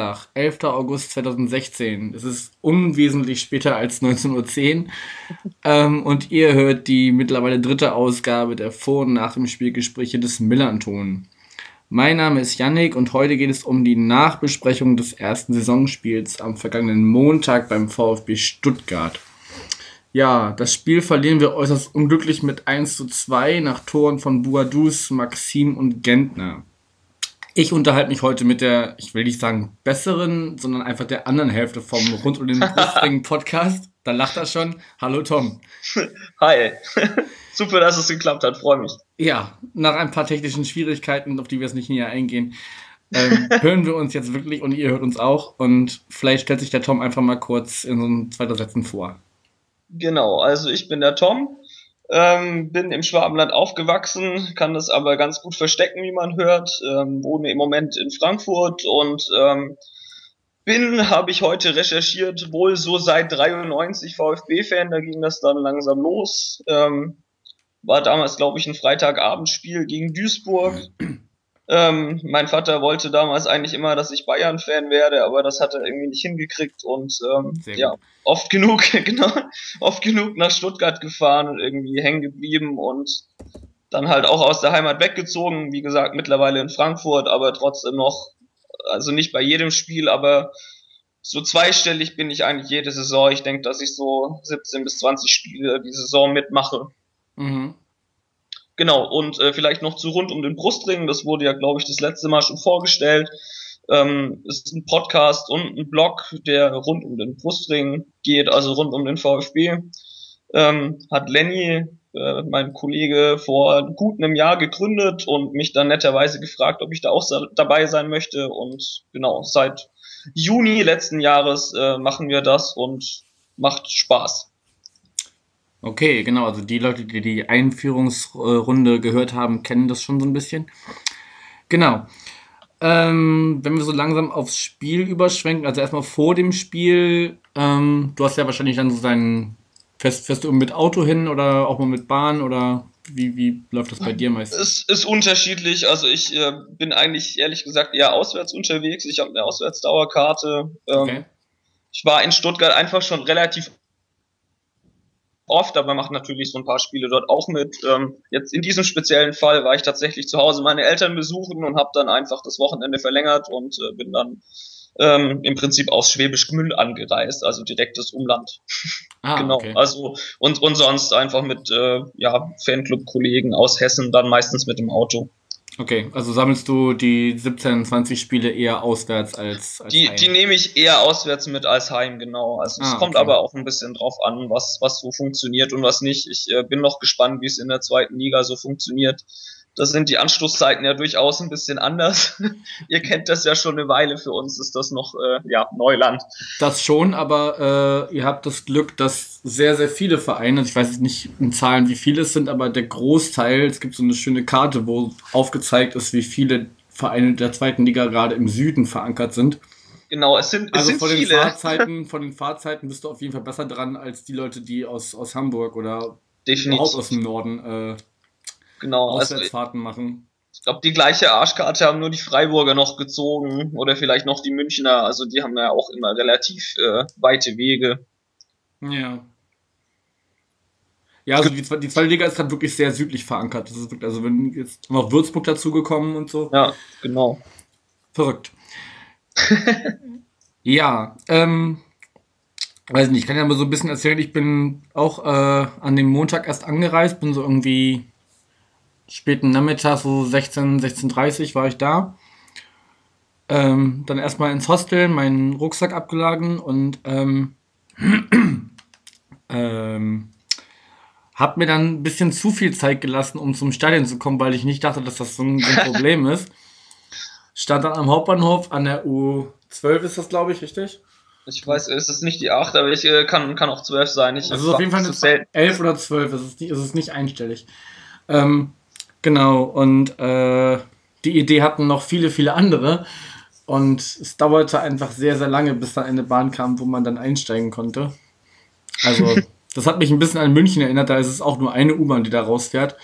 Donnerstag, 11. August 2016. Es ist unwesentlich später als 19.10 Uhr. ähm, und ihr hört die mittlerweile dritte Ausgabe der Vor- und Nach dem Spielgespräche des Millanton. Mein Name ist Yannick und heute geht es um die Nachbesprechung des ersten Saisonspiels am vergangenen Montag beim VfB Stuttgart. Ja, das Spiel verlieren wir äußerst unglücklich mit 1 zu 2 nach Toren von Buadus, Maxim und Gentner. Ich unterhalte mich heute mit der, ich will nicht sagen besseren, sondern einfach der anderen Hälfte vom Rund um den Brustring Podcast. Da lacht er schon. Hallo Tom. Hi. Super, dass es geklappt hat, freue mich. Ja, nach ein paar technischen Schwierigkeiten, auf die wir jetzt nicht näher eingehen, ähm, hören wir uns jetzt wirklich und ihr hört uns auch. Und vielleicht stellt sich der Tom einfach mal kurz in so ein zweiter Sätzen vor. Genau, also ich bin der Tom, ähm, bin im Schwabenland aufgewachsen, kann das aber ganz gut verstecken, wie man hört, ähm, wohne im Moment in Frankfurt und ähm, bin, habe ich heute recherchiert, wohl so seit 93 VfB-Fan, da ging das dann langsam los. Ähm, war damals, glaube ich, ein Freitagabendspiel gegen Duisburg. Ähm, mein Vater wollte damals eigentlich immer, dass ich Bayern-Fan werde, aber das hat er irgendwie nicht hingekriegt und ähm, ja, oft genug, genau, oft genug nach Stuttgart gefahren und irgendwie hängen geblieben und dann halt auch aus der Heimat weggezogen. Wie gesagt, mittlerweile in Frankfurt, aber trotzdem noch, also nicht bei jedem Spiel, aber so zweistellig bin ich eigentlich jede Saison. Ich denke, dass ich so 17 bis 20 Spiele die Saison mitmache. Mhm. Genau, und äh, vielleicht noch zu rund um den Brustring, das wurde ja, glaube ich, das letzte Mal schon vorgestellt. Ähm, ist ein Podcast und ein Blog, der rund um den Brustring geht, also rund um den VfB. Ähm, hat Lenny, äh, mein Kollege, vor gut einem Jahr gegründet und mich dann netterweise gefragt, ob ich da auch dabei sein möchte. Und genau, seit Juni letzten Jahres äh, machen wir das und macht Spaß. Okay, genau. Also die Leute, die die Einführungsrunde gehört haben, kennen das schon so ein bisschen. Genau. Ähm, wenn wir so langsam aufs Spiel überschwenken, also erstmal vor dem Spiel, ähm, du hast ja wahrscheinlich dann so deinen, fährst, fährst du mit Auto hin oder auch mal mit Bahn oder wie, wie läuft das bei dir meistens? Es ist unterschiedlich. Also ich äh, bin eigentlich ehrlich gesagt eher auswärts unterwegs. Ich habe eine Auswärtsdauerkarte. Ähm, okay. Ich war in Stuttgart einfach schon relativ oft, aber macht natürlich so ein paar Spiele dort auch mit. Ähm, jetzt in diesem speziellen Fall war ich tatsächlich zu Hause meine Eltern besuchen und habe dann einfach das Wochenende verlängert und äh, bin dann ähm, im Prinzip aus Schwäbisch Gmünd angereist, also direktes Umland. Ah, genau. Okay. Also und, und sonst einfach mit äh, ja, Fanclub-Kollegen aus Hessen, dann meistens mit dem Auto. Okay, also sammelst du die 17, 20 Spiele eher auswärts als, als die, Heim? Die nehme ich eher auswärts mit als Heim, genau. Also es ah, kommt okay. aber auch ein bisschen drauf an, was, was so funktioniert und was nicht. Ich äh, bin noch gespannt, wie es in der zweiten Liga so funktioniert. Da sind die Anstoßzeiten ja durchaus ein bisschen anders. Ihr kennt das ja schon eine Weile. Für uns ist das noch äh, ja, Neuland. Das schon, aber äh, ihr habt das Glück, dass sehr, sehr viele Vereine, ich weiß jetzt nicht in Zahlen, wie viele es sind, aber der Großteil, es gibt so eine schöne Karte, wo aufgezeigt ist, wie viele Vereine der zweiten Liga gerade im Süden verankert sind. Genau, es sind, es also sind von viele. Den Fahrzeiten, von den Fahrzeiten bist du auf jeden Fall besser dran als die Leute, die aus, aus Hamburg oder Definitiv. überhaupt aus dem Norden äh, genau, also Auswärtsfahrten also, machen. Ich glaube, die gleiche Arschkarte haben nur die Freiburger noch gezogen oder vielleicht noch die Münchner. Also die haben ja auch immer relativ äh, weite Wege. Ja. Ja, also die, die zweite Liga ist gerade wirklich sehr südlich verankert. Das ist wirklich, also wenn jetzt noch Würzburg dazugekommen und so. Ja, genau. Verrückt. ja, ähm, weiß nicht, ich kann ja mal so ein bisschen erzählen, ich bin auch äh, an dem Montag erst angereist, bin so irgendwie späten Nachmittag, so 16, 16.30 war ich da. Ähm, dann erstmal ins Hostel, meinen Rucksack abgeladen und ähm, ähm, hab mir dann ein bisschen zu viel Zeit gelassen, um zum Stadion zu kommen, weil ich nicht dachte, dass das so ein, so ein Problem ist. Stand dann am Hauptbahnhof an der U12 ist das, glaube ich, richtig? Ich weiß, es ist nicht die 8, aber ich äh, kann, kann auch 12 sein. Ich, also auf jeden Fall eine 11 oder 12, es ist, nicht, es ist nicht einstellig. Ähm, Genau, und äh, die Idee hatten noch viele, viele andere. Und es dauerte einfach sehr, sehr lange, bis dann eine Bahn kam, wo man dann einsteigen konnte. Also, das hat mich ein bisschen an München erinnert, da ist es auch nur eine U-Bahn, die da rausfährt.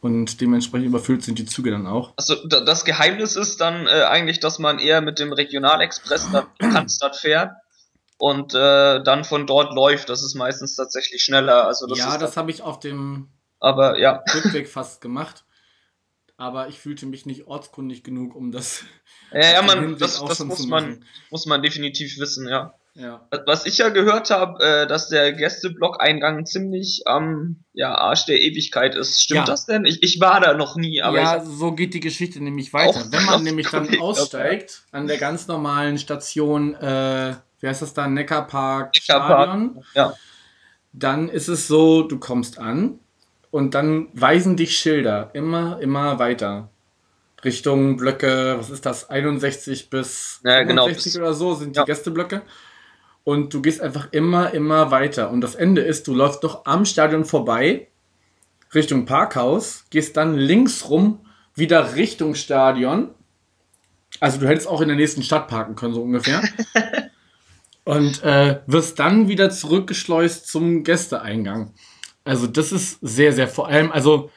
Und dementsprechend überfüllt sind die Züge dann auch. Also das Geheimnis ist dann äh, eigentlich, dass man eher mit dem Regionalexpress nach Cannstatt fährt und äh, dann von dort läuft. Das ist meistens tatsächlich schneller. Also das ja, das habe ich auf dem aber ja. Rückweg fast gemacht. Aber ich fühlte mich nicht ortskundig genug, um das. Ja, ja man, das, das muss man, muss man definitiv wissen, ja. Ja. Was ich ja gehört habe, äh, dass der Gästeblock-Eingang ziemlich am ähm, ja, Arsch der Ewigkeit ist. Stimmt ja. das denn? Ich, ich war da noch nie, aber. Ja, so geht die Geschichte nämlich weiter. Wenn man nämlich dann aussteigt an der ganz normalen Station, äh, wie heißt das da, Neckarpark, Neckarpark Stadion, ja. dann ist es so, du kommst an und dann weisen dich Schilder immer, immer weiter. Richtung Blöcke, was ist das, 61 bis ja, 65 genau. oder so sind die ja. Gästeblöcke. Und du gehst einfach immer, immer weiter. Und das Ende ist, du läufst doch am Stadion vorbei, Richtung Parkhaus, gehst dann links rum, wieder Richtung Stadion. Also du hättest auch in der nächsten Stadt parken können, so ungefähr. und äh, wirst dann wieder zurückgeschleust zum Gästeeingang. Also das ist sehr, sehr vor allem, also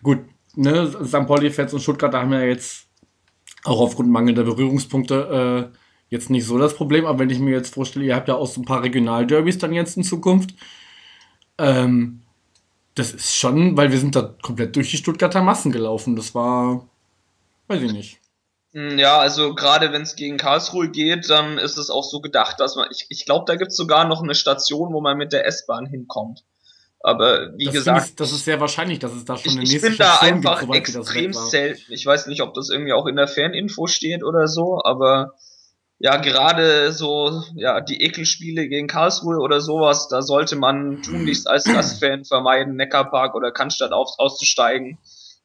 gut, ne, St. Pauli-Fans und Stuttgart, da haben wir jetzt auch aufgrund mangelnder Berührungspunkte äh, jetzt nicht so das Problem, aber wenn ich mir jetzt vorstelle, ihr habt ja auch so ein paar Regionalderbys dann jetzt in Zukunft, ähm, das ist schon, weil wir sind da komplett durch die Stuttgarter Massen gelaufen. Das war, weiß ich nicht. Hm, ja, also gerade wenn es gegen Karlsruhe geht, dann ist es auch so gedacht, dass man, ich, ich glaube, da gibt es sogar noch eine Station, wo man mit der S-Bahn hinkommt. Aber wie das gesagt. Ich, das ist sehr wahrscheinlich, dass es da schon ich, eine nächste Ich bin da einfach gibt, extrem selten. Ich weiß nicht, ob das irgendwie auch in der Ferninfo steht oder so, aber ja, gerade so, ja, die Ekelspiele gegen Karlsruhe oder sowas, da sollte man tunlichst als Gastfan vermeiden, Neckarpark oder Cannstatt auf, auszusteigen.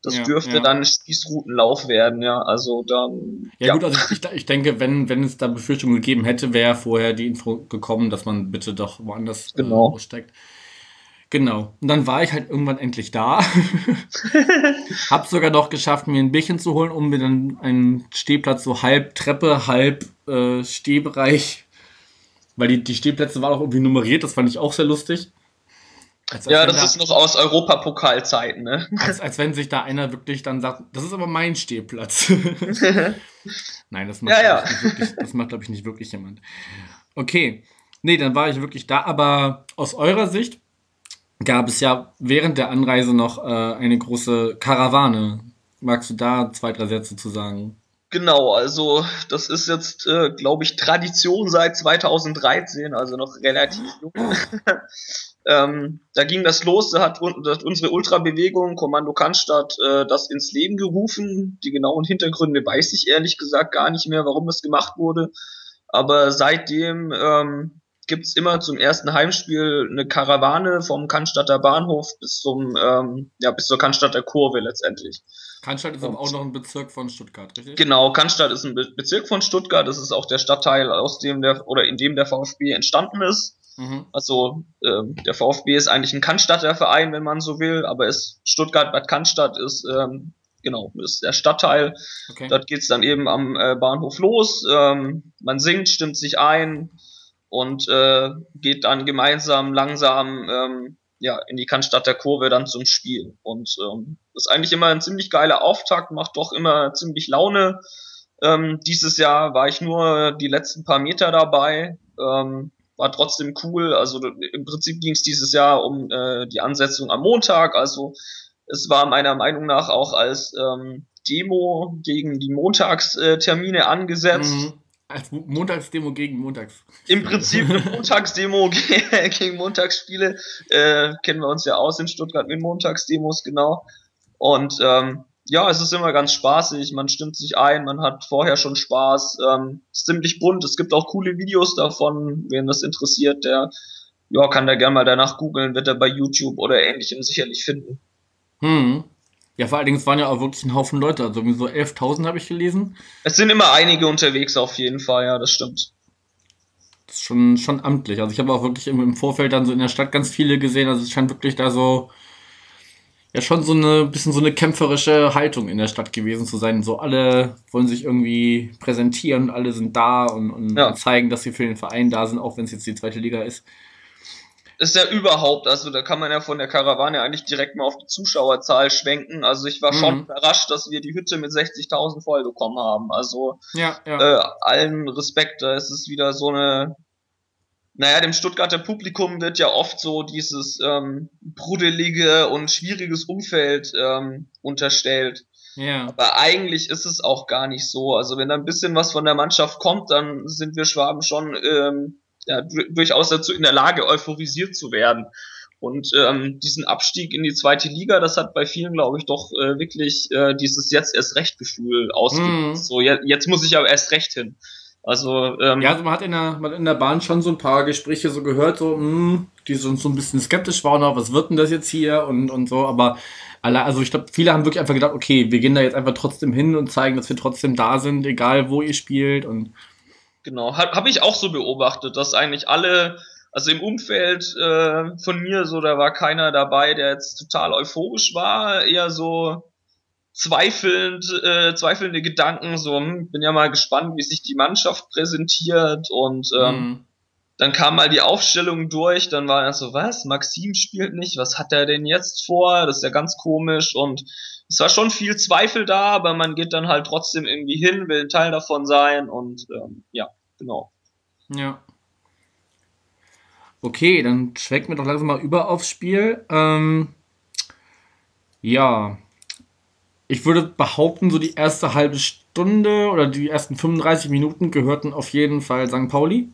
Das ja, dürfte ja. dann Spießrutenlauf werden, ja. Also dann. Ja, ja. gut, also ich, ich, denke, wenn, wenn es da Befürchtungen gegeben hätte, wäre vorher die Info gekommen, dass man bitte doch woanders äh, genau. äh, aussteigt. Genau. Und dann war ich halt irgendwann endlich da. Hab sogar noch geschafft, mir ein Bierchen zu holen, um mir dann einen Stehplatz so halb Treppe, halb äh, Stehbereich. Weil die, die Stehplätze waren auch irgendwie nummeriert, das fand ich auch sehr lustig. Als, als ja, das da, ist noch aus Europapokalzeiten, ne? Als, als wenn sich da einer wirklich dann sagt, das ist aber mein Stehplatz. Nein, das macht, ja, ja. macht, glaube ich, nicht wirklich jemand. Okay. Nee, dann war ich wirklich da, aber aus eurer Sicht, gab es ja während der Anreise noch äh, eine große Karawane. Magst du da zwei, drei Sätze zu sagen? Genau, also das ist jetzt, äh, glaube ich, Tradition seit 2013, also noch relativ jung. ähm, da ging das los, da hat, hat unsere Ultrabewegung, Kommando Cannstatt, äh, das ins Leben gerufen. Die genauen Hintergründe weiß ich ehrlich gesagt gar nicht mehr, warum das gemacht wurde. Aber seitdem ähm, gibt's immer zum ersten Heimspiel eine Karawane vom Cannstatter Bahnhof bis zum ähm, ja bis zur Cannstatter Kurve letztendlich. Cannstatt ist aber auch noch ein Bezirk von Stuttgart, richtig? Genau, Cannstatt ist ein Be Bezirk von Stuttgart. Das ist auch der Stadtteil, aus dem der oder in dem der VfB entstanden ist. Mhm. Also ähm, der VfB ist eigentlich ein Cannstatter Verein, wenn man so will, aber ist Stuttgart Bad Cannstatt ist ähm, genau ist der Stadtteil. Okay. Dort geht's dann eben am äh, Bahnhof los. Ähm, man singt, stimmt sich ein und äh, geht dann gemeinsam langsam ähm, ja, in die Cannstatter Kurve dann zum Spiel. Und ähm, ist eigentlich immer ein ziemlich geiler Auftakt, macht doch immer ziemlich Laune. Ähm, dieses Jahr war ich nur die letzten paar Meter dabei, ähm, war trotzdem cool. Also im Prinzip ging es dieses Jahr um äh, die Ansetzung am Montag. Also es war meiner Meinung nach auch als ähm, Demo gegen die Montagstermine angesetzt. Mhm. Als Montagsdemo gegen Montags. Im Prinzip eine Montagsdemo gegen Montagsspiele. Äh, kennen wir uns ja aus in Stuttgart mit Montagsdemos, genau. Und ähm, ja, es ist immer ganz spaßig, man stimmt sich ein, man hat vorher schon Spaß, ähm, ist ziemlich bunt, es gibt auch coole Videos davon, wen das interessiert, der ja, kann da gerne mal danach googeln, wird er bei YouTube oder ähnlichem sicherlich finden. Hm. Ja, vor allen Dingen, es waren ja auch wirklich ein Haufen Leute, also so 11.000 habe ich gelesen. Es sind immer einige unterwegs auf jeden Fall, ja, das stimmt. Das ist schon, schon amtlich. Also ich habe auch wirklich im, Vorfeld dann so in der Stadt ganz viele gesehen, also es scheint wirklich da so, ja schon so eine bisschen so eine kämpferische Haltung in der Stadt gewesen zu sein. So alle wollen sich irgendwie präsentieren, alle sind da und, und ja. zeigen, dass sie für den Verein da sind, auch wenn es jetzt die zweite Liga ist. Ist ja überhaupt, also da kann man ja von der Karawane eigentlich direkt mal auf die Zuschauerzahl schwenken. Also ich war mhm. schon überrascht, dass wir die Hütte mit 60.000 voll bekommen haben. Also ja, ja. Äh, allen Respekt, da ist es wieder so eine naja, dem Stuttgarter Publikum wird ja oft so dieses ähm, brudelige und schwieriges Umfeld ähm, unterstellt. Ja. Aber eigentlich ist es auch gar nicht so. Also wenn da ein bisschen was von der Mannschaft kommt, dann sind wir Schwaben schon ähm, ja, durchaus dazu in der Lage, euphorisiert zu werden. Und ähm, diesen Abstieg in die zweite Liga, das hat bei vielen, glaube ich, doch äh, wirklich äh, dieses jetzt erst recht Gefühl ausgelöst. Mm. So, je, jetzt muss ich aber erst recht hin. Also, ähm, ja, also man hat in der, man hat in der Bahn schon so ein paar Gespräche so gehört, so, mh, hm, die so, so ein bisschen skeptisch waren, was wird denn das jetzt hier und, und so, aber alle, also ich glaube, viele haben wirklich einfach gedacht, okay, wir gehen da jetzt einfach trotzdem hin und zeigen, dass wir trotzdem da sind, egal wo ihr spielt und. Genau, habe hab ich auch so beobachtet, dass eigentlich alle, also im Umfeld äh, von mir so, da war keiner dabei, der jetzt total euphorisch war, eher so, zweifelnd, äh, zweifelnde Gedanken, so, hm, bin ja mal gespannt, wie sich die Mannschaft präsentiert und ähm, mhm. dann kam mal die Aufstellung durch, dann war er so, was, Maxim spielt nicht, was hat er denn jetzt vor, das ist ja ganz komisch und es war schon viel Zweifel da, aber man geht dann halt trotzdem irgendwie hin, will ein Teil davon sein und ähm, ja, genau. Ja. Okay, dann schwenken wir doch langsam mal über aufs Spiel. Ähm, ja, ich würde behaupten, so die erste halbe Stunde oder die ersten 35 Minuten gehörten auf jeden Fall St. Pauli.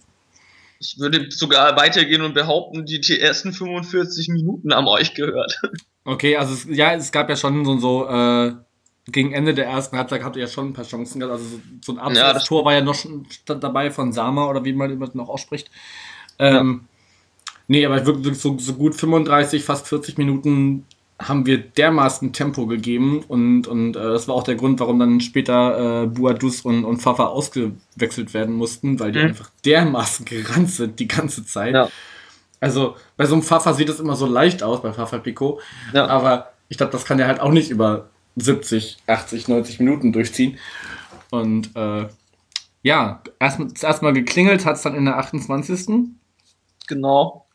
Ich würde sogar weitergehen und behaupten, die, die ersten 45 Minuten haben euch gehört. Okay, also es, ja, es gab ja schon so, so äh, gegen Ende der ersten Halbzeit habt ihr ja schon ein paar Chancen gehabt. Also so, ein Abseits-Tor ja, war ja noch schon dabei von Sama oder wie man das noch ausspricht. Ähm, ja. Nee, aber wirklich so, so gut 35, fast 40 Minuten haben wir dermaßen Tempo gegeben und, und äh, das war auch der Grund, warum dann später äh, Buadus und, und Fafa ausgewechselt werden mussten, weil die mhm. einfach dermaßen gerannt sind die ganze Zeit. Ja. Also bei so einem Fafa sieht es immer so leicht aus, bei Fafa Pico, ja. aber ich glaube, das kann der halt auch nicht über 70, 80, 90 Minuten durchziehen. Und äh, ja, erst, erst mal geklingelt hat es dann in der 28. Genau.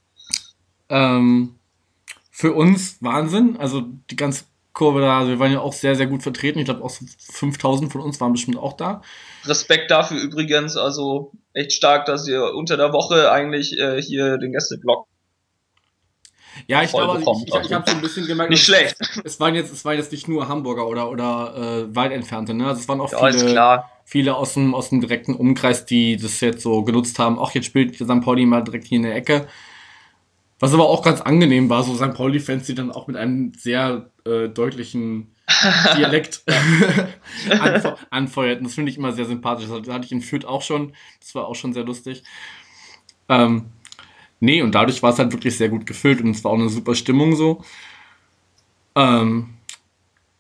Ähm, für uns Wahnsinn. Also die ganze Kurve da, also wir waren ja auch sehr, sehr gut vertreten. Ich glaube auch so 5000 von uns waren bestimmt auch da. Respekt dafür übrigens, also echt stark, dass ihr unter der Woche eigentlich äh, hier den Gästeblock ja, ich glaube, ich, ich, ich habe so ein bisschen gemerkt, nicht schlecht. Es, waren jetzt, es waren jetzt nicht nur Hamburger oder oder äh, weit entfernte, ne? Also es waren auch ja, viele, viele aus dem aus dem direkten Umkreis, die das jetzt so genutzt haben. Auch jetzt spielt St. Pauli mal direkt hier in der Ecke. Was aber auch ganz angenehm war, so St. Pauli-Fans, die dann auch mit einem sehr äh, deutlichen Dialekt anfe anfeuerten. Das finde ich immer sehr sympathisch. Das hatte ich in Fürth auch schon. Das war auch schon sehr lustig. Ähm, nee, und dadurch war es halt wirklich sehr gut gefüllt und es war auch eine super Stimmung so. Ähm,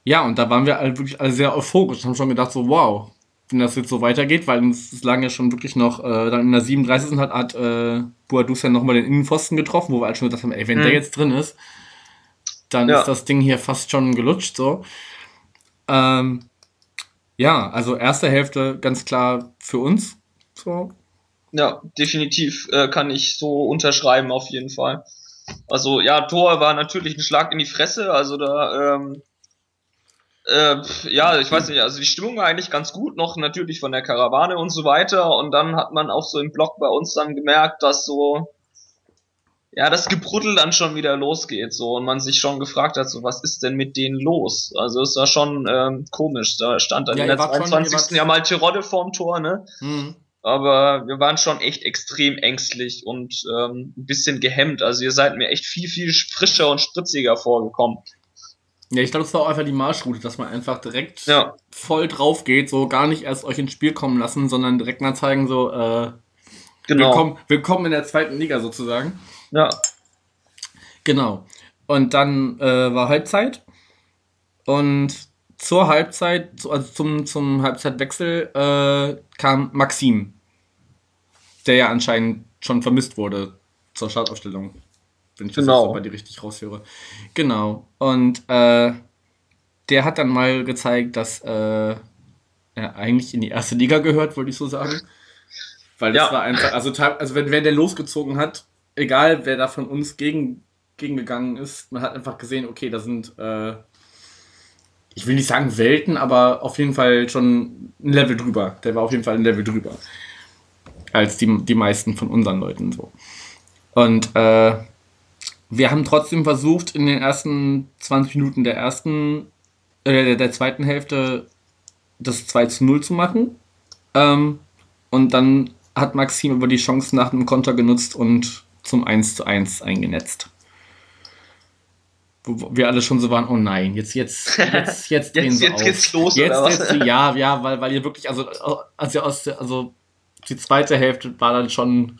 ja, und da waren wir halt wirklich alle sehr euphorisch und haben schon gedacht, so, wow, wenn das jetzt so weitergeht, weil es lagen ja schon wirklich noch, äh, dann in der 37. hat, hat äh, Boadus ja nochmal den Innenpfosten getroffen, wo wir halt schon gedacht haben, ey, wenn mhm. der jetzt drin ist, dann ja. ist das Ding hier fast schon gelutscht, so. Ähm, ja, also erste Hälfte ganz klar für uns, so. Ja, definitiv äh, kann ich so unterschreiben, auf jeden Fall. Also ja, Tor war natürlich ein Schlag in die Fresse, also da ähm, äh, ja, ich weiß nicht, also die Stimmung war eigentlich ganz gut noch, natürlich von der Karawane und so weiter. Und dann hat man auch so im Blog bei uns dann gemerkt, dass so, ja, das Gebruddel dann schon wieder losgeht, so, und man sich schon gefragt hat, so, was ist denn mit denen los? Also, es war schon ähm, komisch. Da stand dann ja, in der 22. Schon, ja mal Tirode vorm Tor, ne? Mhm. Aber wir waren schon echt extrem ängstlich und ähm, ein bisschen gehemmt. Also, ihr seid mir echt viel, viel frischer und spritziger vorgekommen. Ja, ich glaube, das war auch einfach die Marschroute, dass man einfach direkt ja. voll drauf geht, so gar nicht erst euch ins Spiel kommen lassen, sondern direkt mal zeigen, so, äh, genau. willkommen, willkommen in der zweiten Liga sozusagen. Ja. Genau. Und dann äh, war Halbzeit. Und zur Halbzeit, also zum, zum Halbzeitwechsel, äh, kam Maxim, der ja anscheinend schon vermisst wurde zur Startaufstellung. wenn ich Genau. das jetzt bei dir richtig raushöre. Genau. Und äh, der hat dann mal gezeigt, dass äh, er eigentlich in die erste Liga gehört, wollte ich so sagen. Weil das Ja. war einfach, also, also wenn, wenn der losgezogen hat, egal wer da von uns gegen, gegengegangen ist, man hat einfach gesehen, okay, da sind, äh, ich will nicht sagen Welten, aber auf jeden Fall schon ein Level drüber. Der war auf jeden Fall ein Level drüber. Als die, die meisten von unseren Leuten so. Und äh, wir haben trotzdem versucht, in den ersten 20 Minuten der ersten, äh, der, der zweiten Hälfte das 2 zu 0 zu machen. Ähm, und dann hat Maxim aber die Chance nach einem Konter genutzt und zum 1 zu 1 eingenetzt. Wo wir alle schon so waren, oh nein, jetzt, jetzt, jetzt, jetzt Jetzt, sie jetzt auf. geht's los, Jetzt, oder was? jetzt, ja, ja, weil, weil ihr wirklich, also, als ihr aus der, also, die zweite Hälfte war dann schon,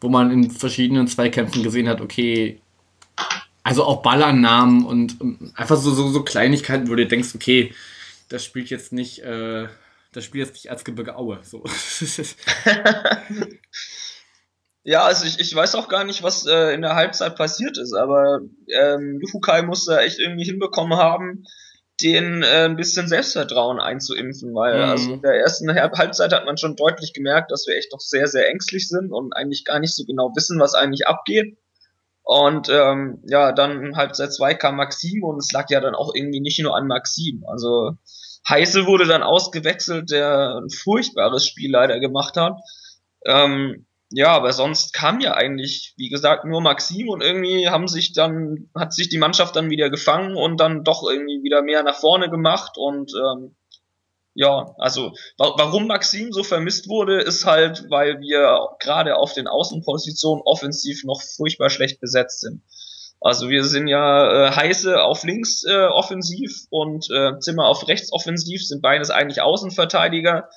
wo man in verschiedenen Zweikämpfen gesehen hat, okay, also auch Ballannahmen und, und einfach so, so, so Kleinigkeiten, wo du denkst, okay, das spielt jetzt nicht, äh, das spielt jetzt nicht Erzgebirge Aue. So. Ja, also ich, ich weiß auch gar nicht, was äh, in der Halbzeit passiert ist, aber ähm, Lufukai muss da echt irgendwie hinbekommen haben, den äh, ein bisschen Selbstvertrauen einzuimpfen, weil Mhm. also in der ersten Halb- Halbzeit hat man schon deutlich gemerkt, dass wir echt noch sehr, sehr ängstlich sind und eigentlich gar nicht so genau wissen, was eigentlich abgeht. Und ähm, ja, dann in Halbzeit 2 kam Maxim und es lag ja dann auch irgendwie nicht nur an Maxim. Also Heise wurde dann ausgewechselt, der ein furchtbares Spiel leider gemacht hat. Ähm, ja, aber sonst kam ja eigentlich, wie gesagt, nur Maxim und irgendwie haben sich dann, hat sich die Mannschaft dann wieder gefangen und dann doch irgendwie wieder mehr nach vorne gemacht und ähm, ja, also wa warum Maxim so vermisst wurde, ist halt, weil wir gerade auf den Außenpositionen offensiv noch furchtbar schlecht besetzt sind. Also wir sind ja äh, heiße auf links äh, offensiv und äh, Zimmer auf rechts offensiv, sind beides eigentlich Außenverteidiger.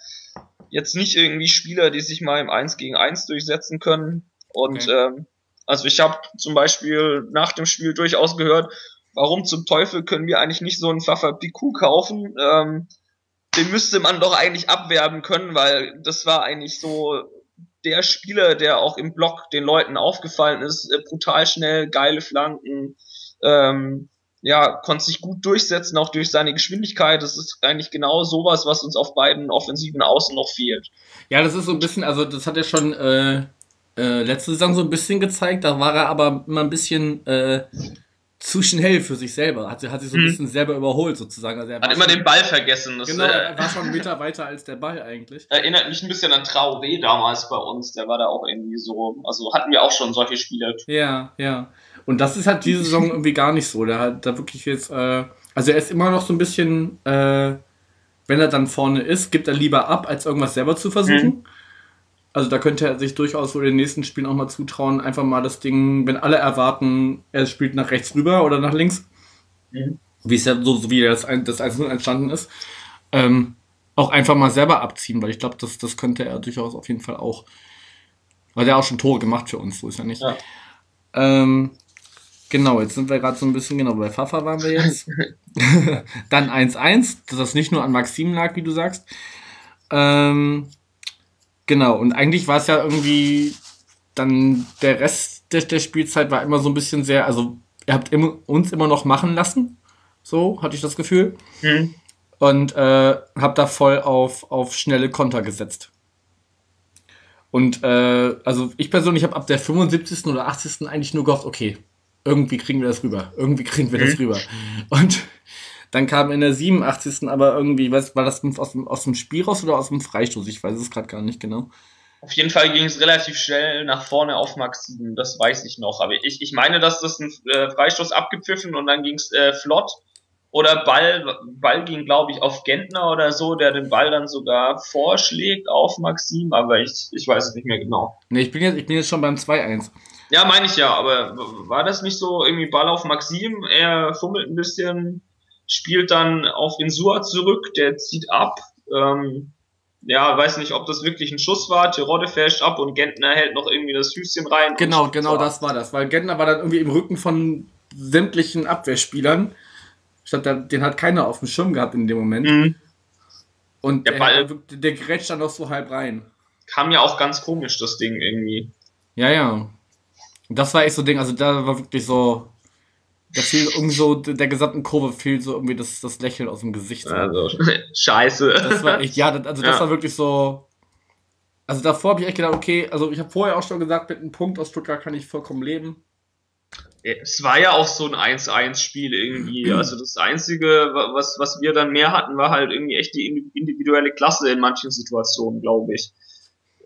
Jetzt nicht irgendwie Spieler, die sich mal im 1 gegen 1 durchsetzen können. Und Okay. ähm, also ich habe zum Beispiel nach dem Spiel durchaus gehört, warum zum Teufel können wir eigentlich nicht so einen Pfaffer Piku kaufen? Ähm, den müsste man doch eigentlich abwerben können, weil das war eigentlich so der Spieler, der auch im Block den Leuten aufgefallen ist, äh, brutal schnell, geile Flanken, ähm, ja, konnte sich gut durchsetzen, auch durch seine Geschwindigkeit. Das ist eigentlich genau sowas, was uns auf beiden offensiven Außen noch fehlt. Ja, das ist so ein bisschen, also das hat er schon äh, äh, letzte Saison so ein bisschen gezeigt, da war er aber immer ein bisschen äh, zu schnell für sich selber. Hat, hat sich so ein Mhm. bisschen selber überholt sozusagen. Also er Hat immer schon, den Ball vergessen. Das Genau, äh, er war schon einen Meter weiter als der Ball eigentlich. erinnert mich ein bisschen an Traoré damals bei uns. Der war da auch irgendwie so, also hatten wir auch schon solche Spieler. Ja, ja. Und das ist halt diese Saison irgendwie gar nicht so. Der hat da wirklich jetzt, äh, also er ist immer noch so ein bisschen, äh, wenn er dann vorne ist, gibt er lieber ab, als irgendwas selber zu versuchen. Also da könnte er sich durchaus so in den nächsten Spielen auch mal zutrauen, einfach mal das Ding, wenn alle erwarten, er spielt nach rechts rüber oder nach links, Mhm. wie es ja so, so wie das, das 1-0 entstanden ist, ähm, auch einfach mal selber abziehen, weil ich glaube, das, das könnte er durchaus auf jeden Fall auch. Weil der auch schon Tore gemacht für uns, so ist ja nicht. Ja. Ähm, genau, jetzt sind wir gerade so ein bisschen, genau, bei Pfaffer waren wir jetzt. Dann 1-1, dass das nicht nur an Maxim lag, wie du sagst. Ähm, genau, und eigentlich war es ja irgendwie dann der Rest der, der Spielzeit war immer so ein bisschen sehr, also ihr habt immer, uns immer noch machen lassen. So hatte ich das Gefühl. Mhm. Und äh, hab da voll auf, auf schnelle Konter gesetzt. Und äh, also ich persönlich habe ab der 75. oder 80. eigentlich nur gehofft, okay, irgendwie kriegen wir das rüber. Irgendwie kriegen wir das Mhm. rüber. Und dann kam in der 87. aber irgendwie, was, war das aus dem, aus dem Spiel raus oder aus dem Freistoß? Ich weiß es gerade gar nicht genau. Auf jeden Fall ging es relativ schnell nach vorne auf Maxim, das weiß ich noch. Aber ich, ich meine, dass das ein äh, Freistoß abgepfiffen und dann ging es äh, flott. Oder Ball, Ball ging, glaube ich, auf Gentner oder so, der den Ball dann sogar vorschlägt auf Maxim, aber ich, ich weiß es nicht mehr genau. Ne, ich bin jetzt, ich bin jetzt schon beim 2-1. Ja, meine ich ja, aber war das nicht so irgendwie Ball auf Maxim? Er fummelt ein bisschen, spielt dann auf Insua zurück, der zieht ab. Ähm, ja, weiß nicht, ob das wirklich ein Schuss war. Terodde fälscht ab und Gentner hält noch irgendwie das Füßchen rein. Genau, genau so. das war das. Weil Gentner war dann irgendwie im Rücken von sämtlichen Abwehrspielern. Statt der, den hat keiner auf dem Schirm gehabt in dem Moment. Mhm. Und Der der, Ball- der, der grätscht dann noch so halb rein. Kam ja auch ganz komisch, das Ding irgendwie. Ja, ja. Das war echt so ein Ding, also da war wirklich so, da fiel irgendwie so, der gesamten Kurve fiel so irgendwie das, das Lächeln aus dem Gesicht. So. Also, scheiße. Das war echt, ja, also das Ja. war wirklich so. Also davor habe ich echt gedacht, okay, also ich habe vorher auch schon gesagt, mit einem Punkt aus Stuttgart kann ich vollkommen leben. Es war ja auch so ein 1-1-Spiel irgendwie. Also das Einzige, wa- was, was wir dann mehr hatten, war halt irgendwie echt die indi- individuelle Klasse in manchen Situationen, glaube ich.